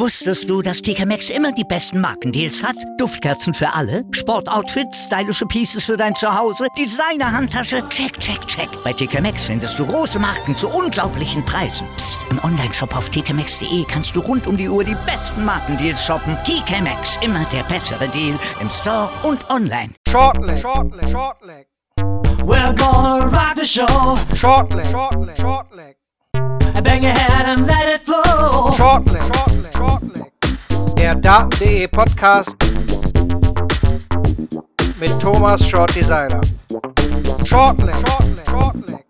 Wusstest du, dass TK Maxx immer die besten Markendeals hat? Duftkerzen für alle, Sportoutfits, stylische Pieces für dein Zuhause, Designer-Handtasche, check, check, check. Bei TK Maxx findest du große Marken zu unglaublichen Preisen. Psst. im Onlineshop auf tkmaxx.de kannst du rund um die Uhr die besten Markendeals shoppen. TK Maxx, immer der bessere Deal im Store und online. Shortleg, shortleg, shortleg. We're gonna rock the show. Shortleg, shortleg, shortleg. Bang your head and let it flow. Shortleg, shortleg, shortleg. Der Daten.de Podcast mit Thomas Shorty Seiler. Shortleg, shortleg, shortleg.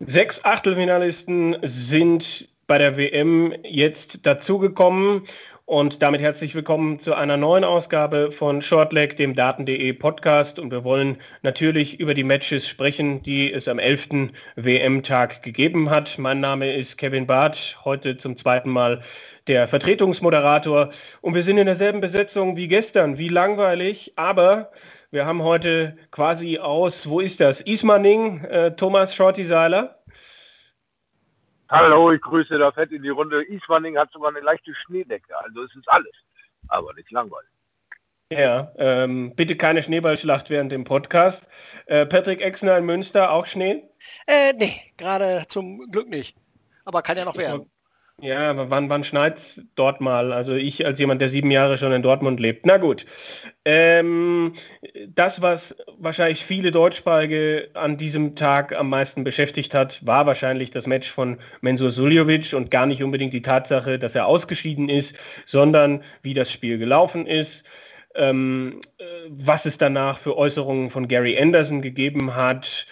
Sechs Achtelfinalisten sind bei der WM jetzt dazugekommen und damit herzlich willkommen zu einer neuen Ausgabe von Shortleg, dem Daten.de Podcast. Und wir wollen natürlich über die Matches sprechen, die es am 11. WM-Tag gegeben hat. Mein Name ist Kevin Barth, heute zum zweiten Mal der Vertretungsmoderator. Und wir sind in derselben Besetzung wie gestern. Wie langweilig, aber wir haben heute quasi aus, wo ist das? Ismaning, äh, Thomas Shorty Seiler. Hallo, ich grüße das Fett in die Runde. Ismaning hat sogar eine leichte Schneedecke, also es ist alles, aber nicht langweilig. Ja, ähm, bitte keine Schneeballschlacht während dem Podcast. Äh, Patrick Exner in Münster, auch Schnee? Äh, nee, gerade zum Glück nicht. Aber kann ja noch werden. Ja, aber wann, wann schneit dort mal? Also ich als jemand, der sieben Jahre schon in Dortmund lebt. Na gut. Ähm, das, was wahrscheinlich viele Deutschsprachige an diesem Tag am meisten beschäftigt hat, war wahrscheinlich das Match von Mensur Suljovic und gar nicht unbedingt die Tatsache, dass er ausgeschieden ist, sondern wie das Spiel gelaufen ist. Ähm, äh, was es danach für Äußerungen von Gary Anderson gegeben hat.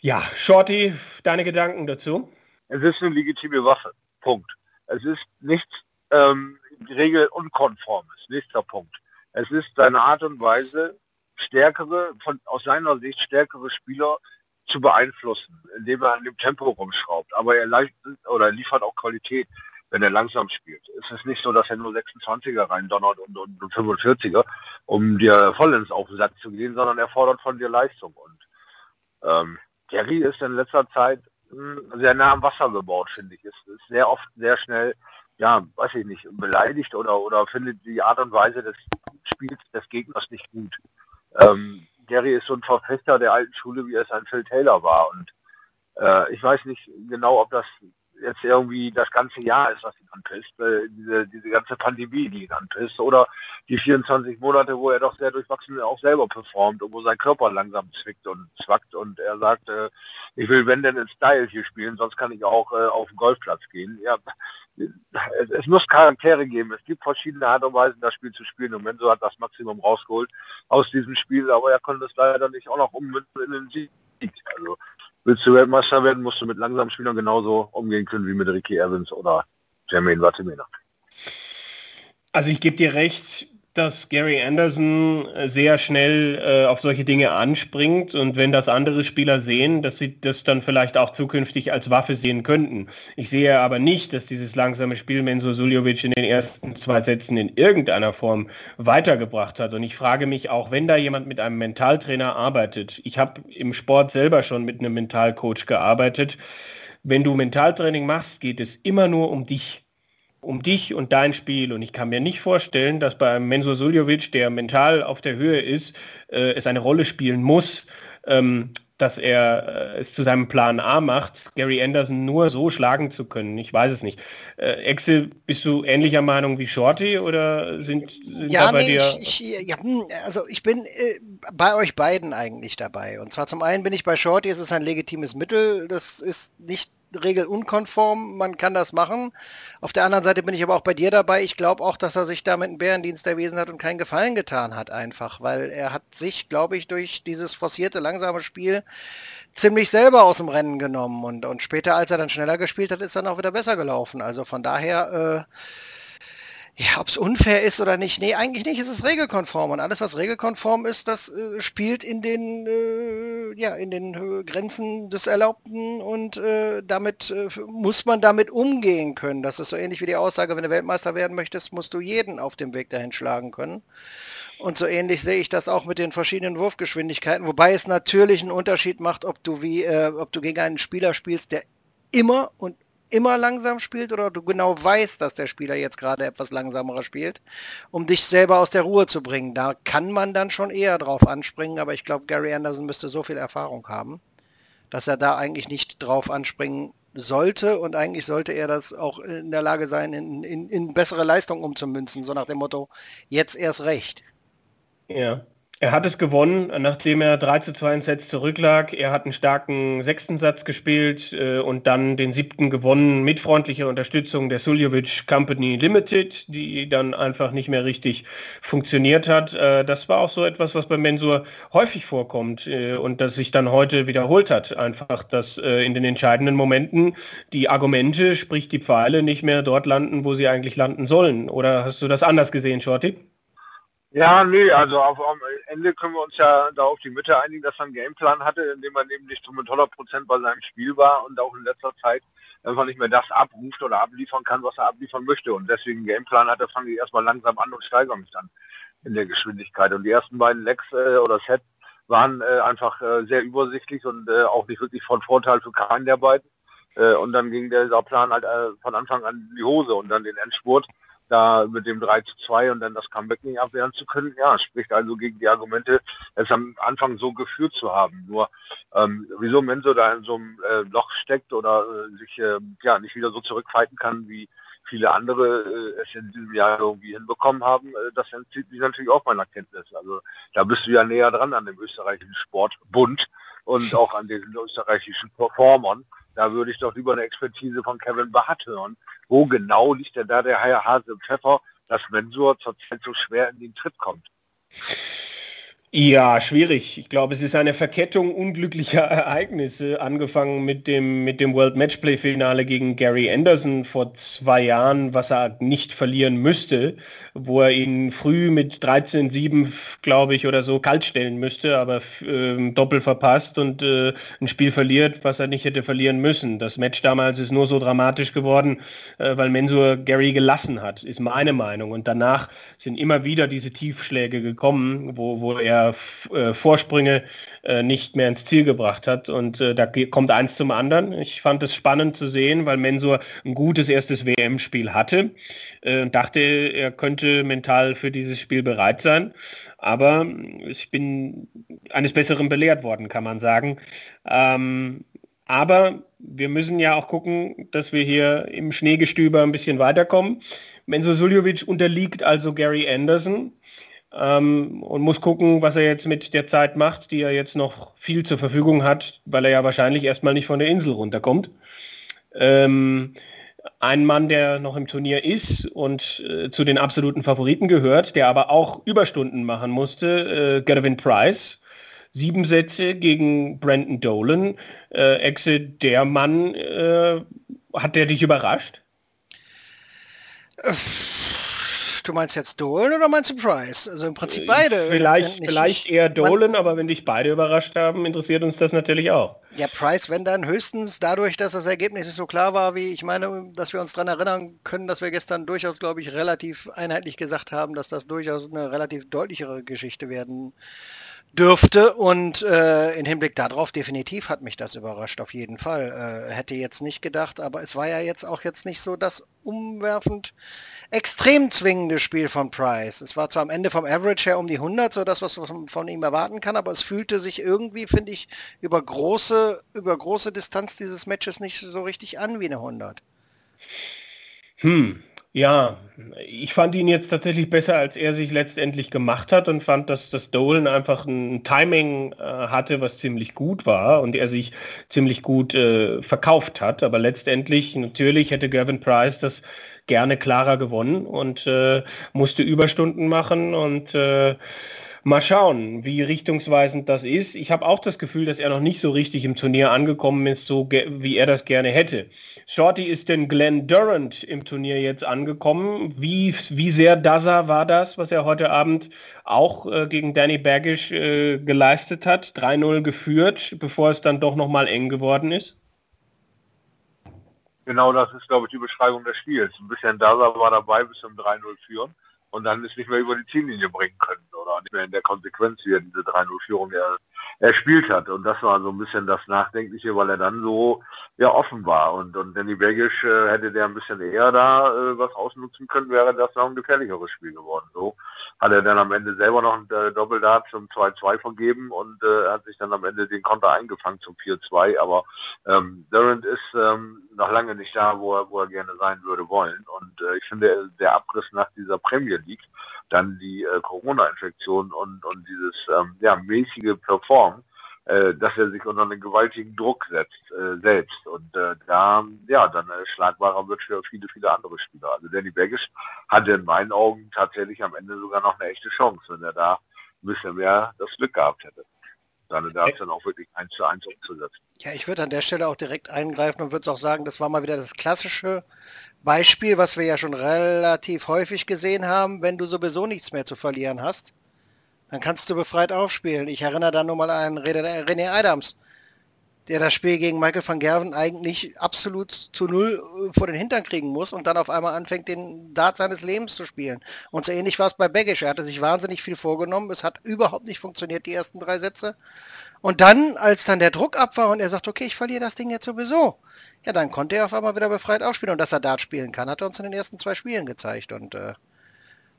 Ja, Shorty, deine Gedanken dazu? Es ist eine legitime Waffe. Punkt. Es ist nichts ähm, regelunkonformes. Nächster Punkt. Es ist seine Art und Weise, stärkere, von, aus seiner Sicht stärkere Spieler zu beeinflussen, indem er an dem Tempo rumschraubt. Aber er oder liefert auch Qualität, wenn er langsam spielt. Es ist nicht so, dass er nur 26er rein donnert und, und, und 45er, um dir vollends auf den Satz zu gehen, sondern er fordert von dir Leistung. Und ähm, Gary ist in letzter Zeit sehr nah am Wasser gebaut, finde ich. Ist, ist sehr oft sehr schnell, ja, weiß ich nicht, beleidigt oder, oder findet die Art und Weise des Spiels des Gegners nicht gut. Ähm, Gary ist so ein Verfechter der alten Schule, wie es ein Phil Taylor war. Und äh, ich weiß nicht genau, ob das jetzt irgendwie das ganze Jahr ist, was ihn anpisst, äh, diese, diese ganze Pandemie, die ihn anpisst, oder die 24 Monate, wo er doch sehr durchwachsen auch selber performt und wo sein Körper langsam zwickt und zwackt und er sagt, äh, ich will wenn denn in Style hier spielen, sonst kann ich auch äh, auf den Golfplatz gehen. Ja, es, es, muss Charaktere geben. Es gibt verschiedene Art und Weisen, das Spiel zu spielen. Und Menzo hat das Maximum rausgeholt aus diesem Spiel, aber er konnte es leider nicht auch noch ummünzen in den Sieg. Also willst du Weltmeister werden, musst du mit langsamen Spielern genauso umgehen können wie mit Ricky Evans oder Jermaine Vatimena. Also ich gebe dir recht, dass Gary Anderson äh, sehr schnell äh, auf solche Dinge anspringt und wenn das andere Spieler sehen, dass sie das dann vielleicht auch zukünftig als Waffe sehen könnten. Ich sehe aber nicht, dass dieses langsame Spiel Menzo Suljovic in den ersten zwei Sätzen in irgendeiner Form weitergebracht hat. Und ich frage mich auch, wenn da jemand mit einem Mentaltrainer arbeitet, ich habe im Sport selber schon mit einem Mentalcoach gearbeitet, wenn du Mentaltraining machst, geht es immer nur um dich um dich und dein Spiel. Und ich kann mir nicht vorstellen, dass bei Mensur Suljovic, der mental auf der Höhe ist, äh, es eine Rolle spielen muss, ähm, dass er äh, es zu seinem Plan A macht, Gary Anderson nur so schlagen zu können. Ich weiß es nicht. Äh, Exe, bist du ähnlicher Meinung wie Shorty oder sind, sind ja, da bei nee, dir... Ich, ich, ja, hm, also ich bin äh, bei euch beiden eigentlich dabei. Und zwar zum einen bin ich bei Shorty, es ist ein legitimes Mittel. Das ist nicht regelunkonform, man kann das machen. Auf der anderen Seite bin ich aber auch bei dir dabei. Ich glaube auch, dass er sich damit einen Bärendienst erwiesen hat und keinen Gefallen getan hat einfach, weil er hat sich, glaube ich, durch dieses forcierte, langsame Spiel ziemlich selber aus dem Rennen genommen und, und später, als er dann schneller gespielt hat, ist dann auch wieder besser gelaufen. Also von daher, äh, ja, ob es unfair ist oder nicht. Nee, eigentlich nicht. Es ist regelkonform. Und alles, was regelkonform ist, das äh, spielt in den, äh, ja, in den äh, Grenzen des Erlaubten und äh, damit äh, muss man damit umgehen können. Das ist so ähnlich wie die Aussage, wenn du Weltmeister werden möchtest, musst du jeden auf dem Weg dahin schlagen können. Und so ähnlich sehe ich das auch mit den verschiedenen Wurfgeschwindigkeiten, wobei es natürlich einen Unterschied macht, ob du wie, äh, ob du gegen einen Spieler spielst, der immer und immer langsam spielt oder du genau weißt, dass der Spieler jetzt gerade etwas langsamerer spielt, um dich selber aus der Ruhe zu bringen. Da kann man dann schon eher drauf anspringen, aber ich glaube, Gary Anderson müsste so viel Erfahrung haben, dass er da eigentlich nicht drauf anspringen sollte und eigentlich sollte er das auch in der Lage sein, in, in, in bessere Leistung umzumünzen, so nach dem Motto, jetzt erst recht. Ja, er hat es gewonnen, nachdem er 3 zu 2 in Sets zurücklag. Er hat einen starken sechsten Satz gespielt äh, und dann den siebten gewonnen mit freundlicher Unterstützung der Suljovic Company Limited, die dann einfach nicht mehr richtig funktioniert hat. Äh, das war auch so etwas, was bei Mensur häufig vorkommt äh, und das sich dann heute wiederholt hat. Einfach, dass äh, in den entscheidenden Momenten die Argumente, sprich die Pfeile, nicht mehr dort landen, wo sie eigentlich landen sollen. Oder hast du das anders gesehen, Shorty? Ja, nee, also auf, am Ende können wir uns ja da auf die Mitte einigen, dass er einen Gameplan hatte, in dem man eben nicht mit 100 Prozent bei seinem Spiel war und auch in letzter Zeit einfach nicht mehr das abruft oder abliefern kann, was er abliefern möchte. Und deswegen Gameplan hatte, fange ich erstmal langsam an und steigere mich dann in der Geschwindigkeit. Und die ersten beiden Lecks äh, oder Set waren äh, einfach äh, sehr übersichtlich und äh, auch nicht wirklich von Vorteil für keinen der beiden. Äh, und dann ging der Plan halt äh, von Anfang an in die Hose und dann den Endspurt da mit dem 3 zu 2 und dann das Comeback nicht abwehren zu können. Ja, spricht also gegen die Argumente, es am Anfang so geführt zu haben. Nur ähm, wieso Menso da in so einem äh, Loch steckt oder äh, sich äh, ja nicht wieder so zurückfalten kann, wie viele andere äh, es in diesem Jahr irgendwie hinbekommen haben, äh, das entzieht mich natürlich auch meiner Kenntnis. Also da bist du ja näher dran an dem österreichischen Sportbund und auch an den österreichischen Performern. Da würde ich doch lieber eine Expertise von Kevin Barth hören. Wo genau liegt denn da der Herr Hase Pfeffer, dass Mensur zurzeit so schwer in den Tritt kommt? Ja, schwierig. Ich glaube, es ist eine Verkettung unglücklicher Ereignisse, angefangen mit dem, mit dem World Matchplay Finale gegen Gary Anderson vor zwei Jahren, was er nicht verlieren müsste, wo er ihn früh mit 13-7, glaube ich, oder so kalt stellen müsste, aber äh, doppel verpasst und äh, ein Spiel verliert, was er nicht hätte verlieren müssen. Das Match damals ist nur so dramatisch geworden, äh, weil Mensur Gary gelassen hat, ist meine Meinung. Und danach sind immer wieder diese Tiefschläge gekommen, wo, wo er äh, Vorsprünge äh, nicht mehr ins Ziel gebracht hat. Und äh, da kommt eins zum anderen. Ich fand es spannend zu sehen, weil Mensur ein gutes erstes WM-Spiel hatte. Dachte, er könnte mental für dieses Spiel bereit sein. Aber ich bin eines Besseren belehrt worden, kann man sagen. Ähm, aber wir müssen ja auch gucken, dass wir hier im Schneegestöber ein bisschen weiterkommen. Menzo Suljovic unterliegt also Gary Anderson ähm, und muss gucken, was er jetzt mit der Zeit macht, die er jetzt noch viel zur Verfügung hat, weil er ja wahrscheinlich erstmal nicht von der Insel runterkommt. Ähm, ein Mann, der noch im Turnier ist und äh, zu den absoluten Favoriten gehört, der aber auch Überstunden machen musste, äh, Gervin Price. Sieben Sätze gegen Brandon Dolan. Äh, Exe, der Mann, äh, hat der dich überrascht? Äh, Du meinst jetzt Dolan oder meinst du Price? Also im Prinzip beide. Vielleicht, vielleicht eher Dolan, aber wenn dich beide überrascht haben, interessiert uns das natürlich auch. Ja, Price, wenn dann höchstens dadurch, dass das Ergebnis nicht so klar war, wie ich meine, dass wir uns daran erinnern können, dass wir gestern durchaus, glaube ich, relativ einheitlich gesagt haben, dass das durchaus eine relativ deutlichere Geschichte werden dürfte. Und äh, in Hinblick darauf definitiv hat mich das überrascht, auf jeden Fall. Äh, hätte jetzt nicht gedacht, aber es war ja jetzt auch jetzt nicht so das umwerfend extrem zwingende Spiel von Price. Es war zwar am Ende vom Average her um die 100, so das, was man von ihm erwarten kann, aber es fühlte sich irgendwie, finde ich, über große, über große Distanz dieses Matches nicht so richtig an wie eine 100. Hm, ja, ich fand ihn jetzt tatsächlich besser, als er sich letztendlich gemacht hat und fand, dass das Dolan einfach ein Timing äh, hatte, was ziemlich gut war und er sich ziemlich gut äh, verkauft hat. Aber letztendlich, natürlich hätte Gavin Price das gerne klarer gewonnen und äh, musste Überstunden machen und äh, mal schauen, wie richtungsweisend das ist. Ich habe auch das Gefühl, dass er noch nicht so richtig im Turnier angekommen ist, so wie er das gerne hätte. Shorty ist denn Glenn Durant im Turnier jetzt angekommen. Wie, wie sehr Daza war das, was er heute Abend auch äh, gegen Danny Baggish äh, geleistet hat? 3-0 geführt, bevor es dann doch nochmal eng geworden ist? Genau das ist, glaube ich, die Beschreibung des Spiels. Ein bisschen Daza war dabei bis zum 3-0 führen und dann ist nicht mehr über die Ziellinie bringen können, oder? nicht mehr in der Konsequenz, wie er diese 3-0-Führung erspielt hat. Und das war so ein bisschen das Nachdenkliche, weil er dann so ja offen war. Und, und Danny Bergisch äh, hätte der ein bisschen eher da äh, was ausnutzen können, wäre das noch ein gefährlicheres Spiel geworden. So hat er dann am Ende selber noch ein äh, Doppeldart zum 2-2 vergeben und äh, hat sich dann am Ende den Konter eingefangen zum 4-2. Aber ähm, Durant ist ähm, noch lange nicht da, wo er, wo er gerne sein würde wollen. Und äh, ich finde, der Abriss nach dieser Premier League, dann die äh, Corona-Infektion und, und dieses ähm, ja, mäßige Perform, äh, dass er sich unter einen gewaltigen Druck setzt äh, selbst. Und äh, da, ja, dann äh, schlagbarer wird für viele, viele andere Spieler. Also Danny Baggish hatte in meinen Augen tatsächlich am Ende sogar noch eine echte Chance, wenn er da ein bisschen mehr das Glück gehabt hätte. Dann darf es dann auch wirklich eins zu eins umzusetzen. Ja, ich würde an der Stelle auch direkt eingreifen und würde auch sagen, das war mal wieder das klassische Beispiel, was wir ja schon relativ häufig gesehen haben, wenn du sowieso nichts mehr zu verlieren hast dann kannst du befreit aufspielen. Ich erinnere da nur mal an René Adams, der das Spiel gegen Michael van Gerven eigentlich absolut zu null äh, vor den Hintern kriegen muss und dann auf einmal anfängt, den Dart seines Lebens zu spielen. Und so ähnlich war es bei Baggish. Er hatte sich wahnsinnig viel vorgenommen. Es hat überhaupt nicht funktioniert, die ersten drei Sätze. Und dann, als dann der Druck ab war und er sagt, okay, ich verliere das Ding jetzt sowieso, ja, dann konnte er auf einmal wieder befreit aufspielen. Und dass er Dart spielen kann, hat er uns in den ersten zwei Spielen gezeigt. Und äh,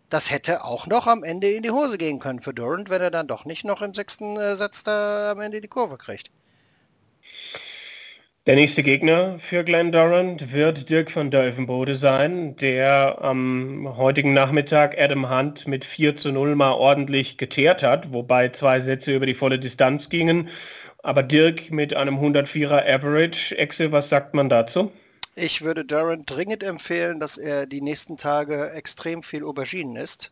das hätte auch noch am Ende in die Hose gehen können für Durant, wenn er dann doch nicht noch im sechsten äh, Satz da am Ende die Kurve kriegt. Der nächste Gegner für Glenn Durant wird Dirk van Deuvenbode sein, der am heutigen Nachmittag Adam Hunt mit 4 zu 0 mal ordentlich geteert hat, wobei zwei Sätze über die volle Distanz gingen. Aber Dirk mit einem 104er Average. Exe, was sagt man dazu? Ich würde Durant dringend empfehlen, dass er die nächsten Tage extrem viel Auberginen isst.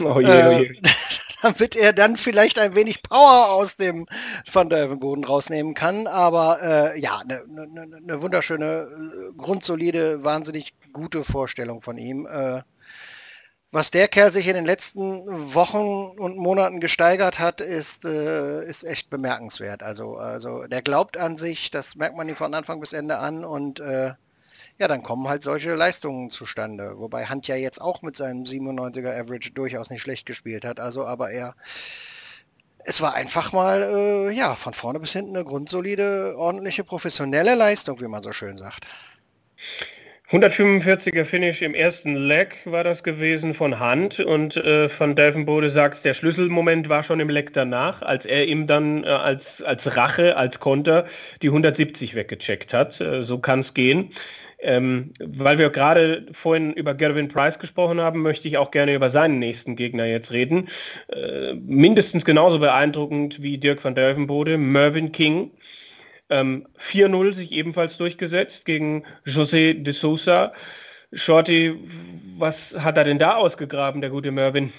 Oh je, oh je. Damit er dann vielleicht ein wenig Power aus dem Van Boden rausnehmen kann. Aber äh, ja, eine ne, ne, ne wunderschöne, äh, grundsolide, wahnsinnig gute Vorstellung von ihm. Äh, was der Kerl sich in den letzten Wochen und Monaten gesteigert hat, ist, äh, ist echt bemerkenswert. Also, also der glaubt an sich, das merkt man ihm von Anfang bis Ende an und äh, ja, dann kommen halt solche Leistungen zustande. Wobei Hunt ja jetzt auch mit seinem 97er Average durchaus nicht schlecht gespielt hat. Also, aber er, es war einfach mal, äh, ja, von vorne bis hinten eine grundsolide, ordentliche, professionelle Leistung, wie man so schön sagt. 145er Finish im ersten Leg war das gewesen von Hand und äh, von Delfenbode sagt, der Schlüsselmoment war schon im Leg danach, als er ihm dann äh, als, als Rache, als Konter die 170 weggecheckt hat. Äh, so kann es gehen. Ähm, weil wir gerade vorhin über Gervin Price gesprochen haben, möchte ich auch gerne über seinen nächsten Gegner jetzt reden. Äh, mindestens genauso beeindruckend wie Dirk van Delvenbode, Mervyn King. Ähm, 4-0 sich ebenfalls durchgesetzt gegen José de Sousa. Shorty, was hat er denn da ausgegraben, der gute Mervyn?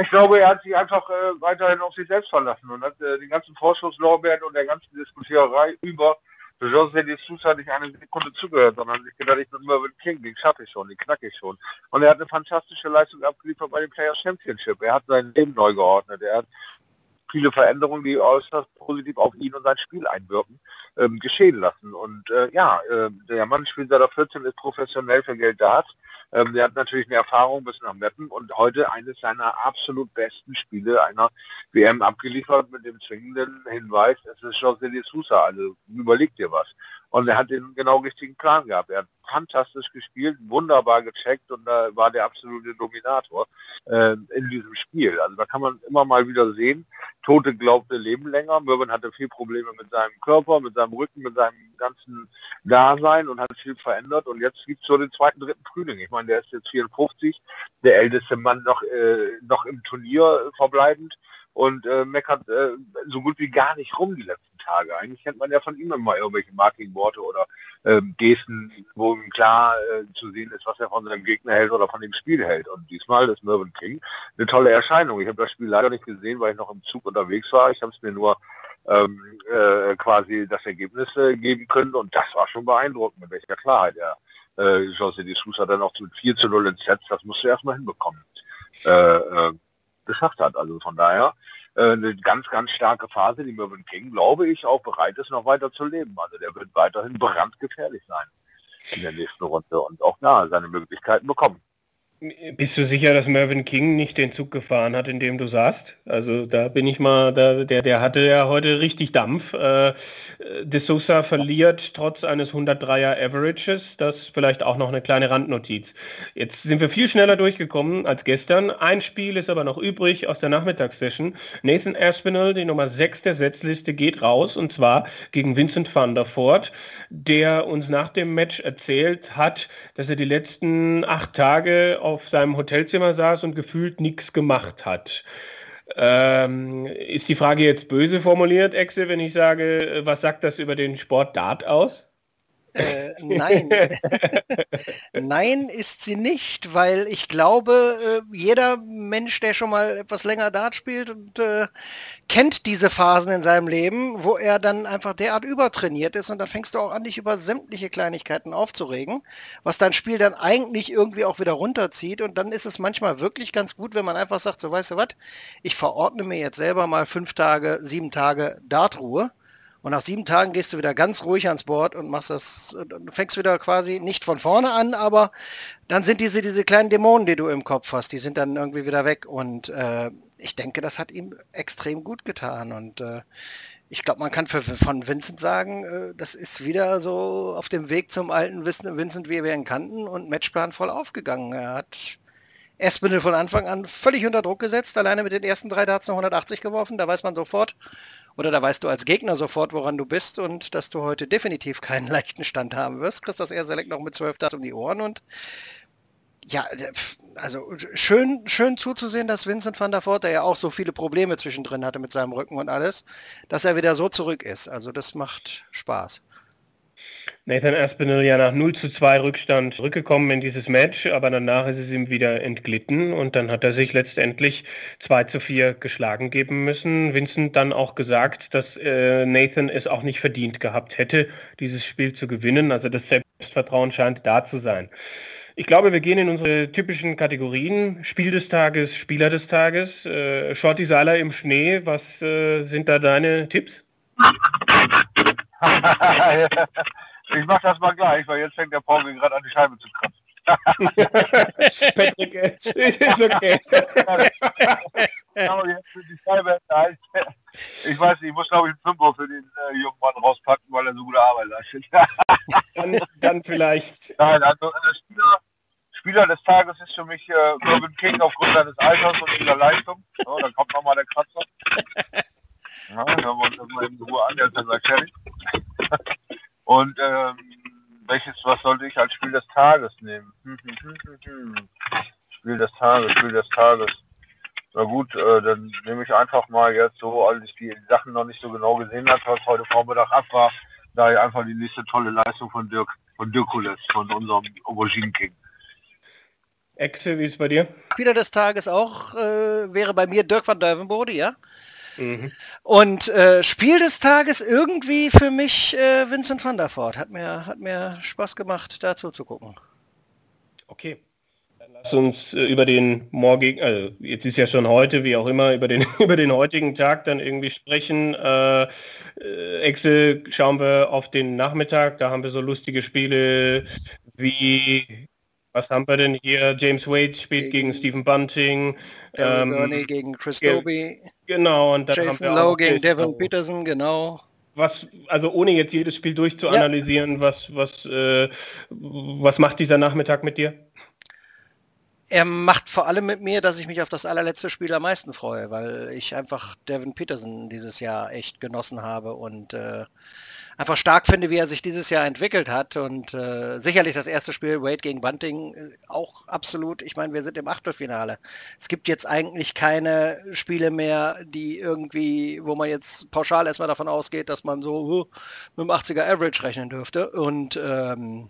Ich glaube, er hat sich einfach äh, weiterhin auf sich selbst verlassen und hat äh, den ganzen Vorschusslorbeeren und der ganzen Diskutiererei über José de Sousa hat nicht eine Sekunde zugehört, sondern sich gedacht, ich bin Mervyn King, den schaffe ich schon, den knacke ich schon. Und er hat eine fantastische Leistung abgeliefert bei dem Player Championship. Er hat sein Leben neu geordnet. Er hat viele Veränderungen, die äußerst positiv auf ihn und sein Spiel einwirken, ähm, geschehen lassen. Und äh, ja, äh, der Mann spielt seit er 14, ist professionell für Geld da. Ähm, der hat natürlich eine Erfahrung bis nach Meppen und heute eines seiner absolut besten Spiele einer WM abgeliefert mit dem zwingenden Hinweis, es ist José de Sousa, also überleg dir was. Und er hat den genau richtigen Plan gehabt. Er hat fantastisch gespielt, wunderbar gecheckt und da war der absolute Dominator äh, in diesem Spiel. Also da kann man immer mal wieder sehen, Tote glaubte leben länger. Mervyn hatte viel Probleme mit seinem Körper, mit seinem Rücken, mit seinem ganzen Dasein und hat viel verändert. Und jetzt gibt es so den zweiten, dritten Frühling. Ich meine, der ist jetzt 54, der älteste Mann noch, äh, noch im Turnier verbleibend und äh, meckert äh, so gut wie gar nicht rum die letzten Tage. Eigentlich kennt man ja von ihm immer irgendwelche Marketingworte oder ähm, Gesten, wo ihm klar äh, zu sehen ist, was er von seinem Gegner hält oder von dem Spiel hält. Und diesmal ist Mervyn King eine tolle Erscheinung. Ich habe das Spiel leider nicht gesehen, weil ich noch im Zug unterwegs war. Ich habe es mir nur ähm, äh, quasi das Ergebnis äh, geben können und das war schon beeindruckend, mit welcher Klarheit er äh, José de Sousa dann auch zu 4 zu 0 ins Set, das musst du erstmal hinbekommen. Äh, äh, geschafft hat. Also von daher äh, eine ganz, ganz starke Phase, die Mervyn King, glaube ich, auch bereit ist, noch weiter zu leben. Also der wird weiterhin brandgefährlich sein in der nächsten Runde und auch da seine Möglichkeiten bekommen. Bist du sicher, dass Mervyn King nicht den Zug gefahren hat, in dem du saßt? Also da bin ich mal, da, der, der hatte ja heute richtig Dampf. Äh, De Sousa verliert trotz eines 103er Averages. Das vielleicht auch noch eine kleine Randnotiz. Jetzt sind wir viel schneller durchgekommen als gestern. Ein Spiel ist aber noch übrig aus der Nachmittagssession. Nathan Aspinall, die Nummer 6 der Setzliste, geht raus und zwar gegen Vincent van der Voort, der uns nach dem Match erzählt hat, dass er die letzten acht Tage auf seinem Hotelzimmer saß und gefühlt nichts gemacht hat. Ähm, ist die Frage jetzt böse formuliert, Exe, wenn ich sage, was sagt das über den Sport Dart aus? Äh, nein. nein ist sie nicht, weil ich glaube, äh, jeder Mensch, der schon mal etwas länger Dart spielt und äh, kennt diese Phasen in seinem Leben, wo er dann einfach derart übertrainiert ist und dann fängst du auch an, dich über sämtliche Kleinigkeiten aufzuregen, was dein Spiel dann eigentlich irgendwie auch wieder runterzieht und dann ist es manchmal wirklich ganz gut, wenn man einfach sagt, so weißt du was, ich verordne mir jetzt selber mal fünf Tage, sieben Tage Dartruhe und nach sieben Tagen gehst du wieder ganz ruhig ans Board und machst das, du fängst wieder quasi nicht von vorne an, aber dann sind diese, diese kleinen Dämonen, die du im Kopf hast, die sind dann irgendwie wieder weg. Und äh, ich denke, das hat ihm extrem gut getan. Und äh, ich glaube, man kann für, von Vincent sagen, äh, das ist wieder so auf dem Weg zum alten Vincent, wie wir ihn kannten und Matchplan voll aufgegangen. Er hat Espinel von Anfang an völlig unter Druck gesetzt, alleine mit den ersten drei Darts noch 180 geworfen. Da weiß man sofort, oder da weißt du als Gegner sofort, woran du bist und dass du heute definitiv keinen leichten Stand haben wirst. Kriegst das Air Select noch mit 12 das um die Ohren und ja, also schön, schön zuzusehen, dass Vincent van der Voort, der ja auch so viele Probleme zwischendrin hatte mit seinem Rücken und alles, dass er wieder so zurück ist. Also das macht Spaß. Nathan Aspinall ja nach 0 zu 2 Rückstand zurückgekommen in dieses Match, aber danach ist es ihm wieder entglitten und dann hat er sich letztendlich 2 zu 4 geschlagen geben müssen. Vincent dann auch gesagt, dass äh, Nathan es auch nicht verdient gehabt hätte, dieses Spiel zu gewinnen. Also das Selbstvertrauen scheint da zu sein. Ich glaube, wir gehen in unsere typischen Kategorien. Spiel des Tages, Spieler des Tages, äh, Shorty Seiler im Schnee. Was äh, sind da deine Tipps? Ich mach das mal gleich, weil jetzt fängt der Paul gerade an, die Scheibe zu kratzen. Patrick, ist okay. ich weiß nicht, ich muss glaube ich einen Fünfer für den äh, jungen Mann rauspacken, weil er so gute Arbeit leistet. dann, dann vielleicht. Nein, also äh, Spieler, Spieler des Tages ist für mich äh, Robin King aufgrund seines Alters und seiner Leistung. So, dann kommt nochmal der Kratzer. Ja, hören wir uns das mal in Ruhe an, der ist dann gleich fertig. Und ähm, welches, was sollte ich als Spiel des Tages nehmen? Hm, hm, hm, Spiel des Tages, Spiel des Tages. Na gut, äh, dann nehme ich einfach mal jetzt so, als ich die Sachen noch nicht so genau gesehen habe, was heute Vormittag ab war, da ich einfach die nächste tolle Leistung von Dirk, von Dirkules, von unserem Aubergine King. Exe, wie ist bei dir? Spieler des Tages auch äh, wäre bei mir Dirk van Duivenbode, ja. Mhm. Und äh, Spiel des Tages irgendwie für mich äh, Vincent van der Voort. Hat mir, hat mir Spaß gemacht, dazu zu gucken. Okay. Dann lass uns äh, über den morgigen, also jetzt ist ja schon heute, wie auch immer, über den, über den heutigen Tag dann irgendwie sprechen. Äh, äh, Excel schauen wir auf den Nachmittag, da haben wir so lustige Spiele wie was haben wir denn hier? James Wade spielt gegen, gegen Stephen Bunting. Ähm, gegen Chris Doby. Genau, und dann Jason haben wir Lowe gegen Devin Peterson, genau. Was, also ohne jetzt jedes Spiel durchzuanalysieren, ja. was, was, äh, was macht dieser Nachmittag mit dir? Er macht vor allem mit mir, dass ich mich auf das allerletzte Spiel am meisten freue, weil ich einfach Devin Peterson dieses Jahr echt genossen habe und äh, einfach stark finde, wie er sich dieses Jahr entwickelt hat. Und äh, sicherlich das erste Spiel Wade gegen Bunting äh, auch absolut. Ich meine, wir sind im Achtelfinale. Es gibt jetzt eigentlich keine Spiele mehr, die irgendwie, wo man jetzt pauschal erstmal davon ausgeht, dass man so uh, mit dem 80er Average rechnen dürfte. Und ähm,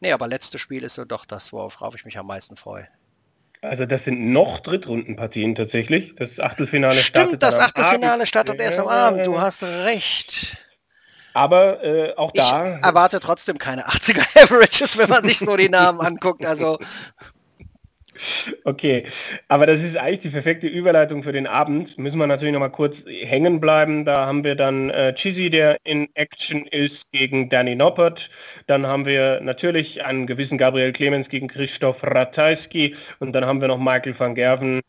nee, aber letztes Spiel ist so doch das, worauf ich mich am meisten freue. Also das sind noch Drittrundenpartien tatsächlich. Das Achtelfinale Stimmt, das Achtelfinale startet erst am Abend. Du hast recht. Aber äh, auch da. Ich erwarte trotzdem keine 80er Averages, wenn man sich so die Namen anguckt. Also Okay, aber das ist eigentlich die perfekte Überleitung für den Abend. Müssen wir natürlich noch mal kurz hängen bleiben. Da haben wir dann äh, Chizzy, der in Action ist gegen Danny Noppert. Dann haben wir natürlich einen gewissen Gabriel Clemens gegen Christoph Ratajski. Und dann haben wir noch Michael van Gerven,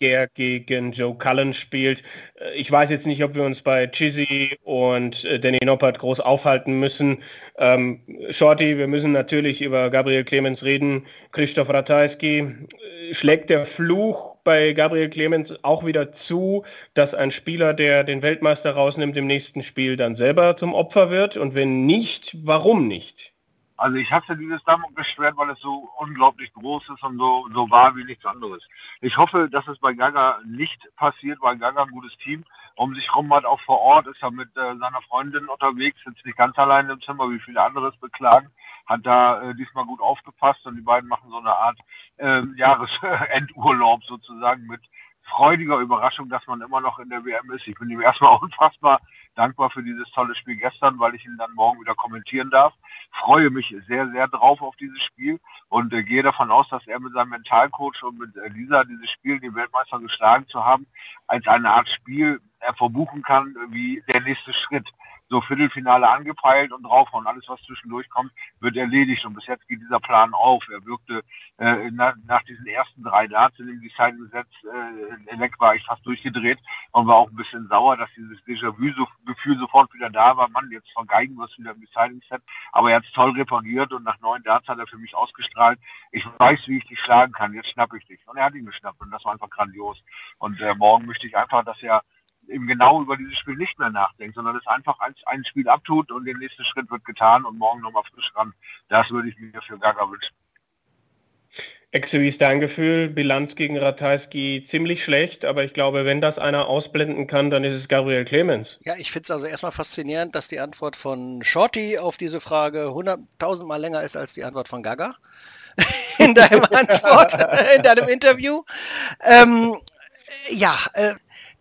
der gegen Joe Cullen spielt. Äh, ich weiß jetzt nicht, ob wir uns bei Chizzy und äh, Danny Noppert groß aufhalten müssen. Ähm, Shorty, wir müssen natürlich über Gabriel Clemens reden. Christoph Ratajski äh, schlägt der Fluch bei Gabriel Clemens auch wieder zu, dass ein Spieler, der den Weltmeister rausnimmt im nächsten Spiel, dann selber zum Opfer wird? Und wenn nicht, warum nicht? Also ich hasse dieses Damoklesschwert, weil es so unglaublich groß ist und so, so wahr wie nichts anderes. Ich hoffe, dass es bei Gaga nicht passiert, weil Gaga ein gutes Team um sich rum hat, auch vor Ort, ist er mit äh, seiner Freundin unterwegs, sitzt nicht ganz allein im Zimmer, wie viele andere es beklagen, hat da äh, diesmal gut aufgepasst und die beiden machen so eine Art äh, Jahresendurlaub sozusagen mit freudiger Überraschung, dass man immer noch in der WM ist. Ich bin ihm erstmal unfassbar dankbar für dieses tolle Spiel gestern, weil ich ihn dann morgen wieder kommentieren darf. Freue mich sehr, sehr drauf auf dieses Spiel und äh, gehe davon aus, dass er mit seinem Mentalcoach und mit äh, Lisa dieses Spiel, die Weltmeister geschlagen zu haben, als eine Art Spiel er verbuchen kann wie der nächste Schritt so Viertelfinale angepeilt und drauf und alles, was zwischendurch kommt, wird erledigt. Und bis jetzt geht dieser Plan auf. Er wirkte äh, nach, nach, diesen ersten drei Darts in dem Design-Gesetz äh, weg, war ich fast durchgedreht und war auch ein bisschen sauer, dass dieses Déjà-vu-Gefühl sofort wieder da war. Mann, jetzt vergeigen wir es wieder im Design-Set. Aber er hat es toll repariert und nach neun Darts hat er für mich ausgestrahlt. Ich weiß, wie ich dich schlagen kann. Jetzt schnappe ich dich. Und er hat ihn geschnappt und das war einfach grandios. Und äh, morgen möchte ich einfach, dass er eben genau über dieses Spiel nicht mehr nachdenkt, sondern es einfach als ein Spiel abtut und der nächste Schritt wird getan und morgen nochmal frisch ran. Das würde ich mir für Gaga wünschen. Exe, wie ist dein Gefühl? Bilanz gegen Ratajski ziemlich schlecht, aber ich glaube, wenn das einer ausblenden kann, dann ist es Gabriel Clemens. Ja, ich finde es also erstmal faszinierend, dass die Antwort von Shorty auf diese Frage 100.000 Mal länger ist als die Antwort von Gaga in deinem Antwort, in deinem Interview. Ähm, ja, äh,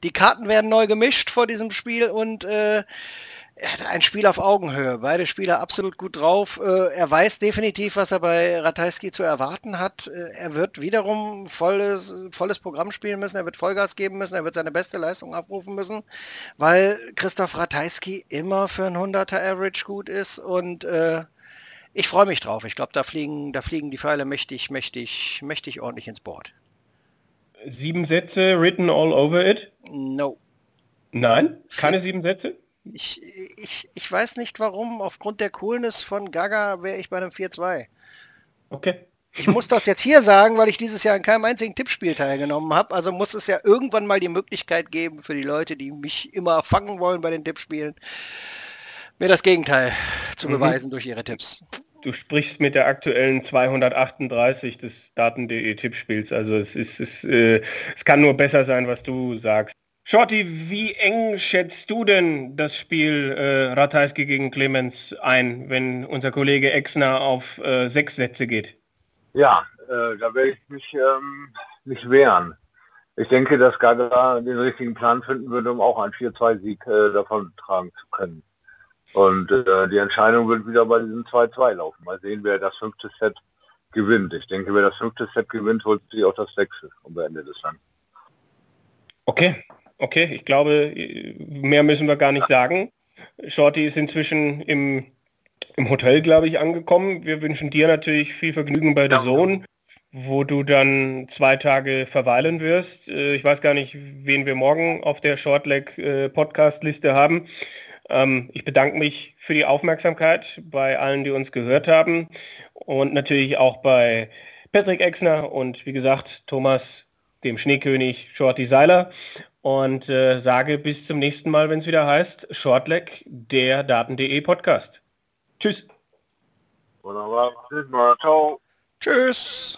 die Karten werden neu gemischt vor diesem Spiel und äh, ein Spiel auf Augenhöhe. Beide Spieler absolut gut drauf. Äh, er weiß definitiv, was er bei Ratajski zu erwarten hat. Äh, er wird wiederum volles, volles Programm spielen müssen. Er wird Vollgas geben müssen. Er wird seine beste Leistung abrufen müssen, weil Christoph Ratajski immer für ein 100er Average gut ist und äh, ich freue mich drauf. Ich glaube, da fliegen, da fliegen die Pfeile mächtig, mächtig, mächtig ordentlich ins Board. Sieben Sätze written all over it? No. Nein? Keine sieben Sätze? Ich, ich, ich weiß nicht warum. Aufgrund der Coolness von Gaga wäre ich bei einem 4-2. Okay. Ich muss das jetzt hier sagen, weil ich dieses Jahr in keinem einzigen Tippspiel teilgenommen habe. Also muss es ja irgendwann mal die Möglichkeit geben für die Leute, die mich immer fangen wollen bei den Tippspielen, mir das Gegenteil zu mhm. beweisen durch ihre Tipps du sprichst mit der aktuellen 238 des Daten.de Tippspiels. Also es ist, es, äh, es kann nur besser sein, was du sagst. Shorty, wie eng schätzt du denn das Spiel äh, Ratajski gegen Clemens ein, wenn unser Kollege Exner auf äh, sechs Sätze geht? Ja, äh, da werde ich mich ähm, nicht wehren. Ich denke, dass Gaga den richtigen Plan finden würde, um auch einen 4-2-Sieg äh, davon tragen zu können. Und äh, die Entscheidung wird wieder bei diesem 2-2 laufen. Mal sehen, wer das fünfte Set gewinnt. Ich denke, wer das fünfte Set gewinnt, holt sich auch das sechste und beendet es dann. Okay, okay. Ich glaube, mehr müssen wir gar nicht sagen. Shorty ist inzwischen im, im Hotel, glaube ich, angekommen. Wir wünschen dir natürlich viel Vergnügen bei der ja. Sohn, wo du dann zwei Tage verweilen wirst. Äh, ich weiß gar nicht, wen wir morgen auf der Shortleg äh, Podcast-Liste haben. Ähm, ich bedanke mich für die Aufmerksamkeit bei allen, die uns gehört haben und natürlich auch bei Patrick Exner und wie gesagt Thomas, dem Schneekönig Shorty Seiler und äh, sage bis zum nächsten Mal, wenn es wieder heißt Shortleg, der Daten.de Podcast. Tschüss. Wunderbar. Bis mal. Ciao. Tschüss.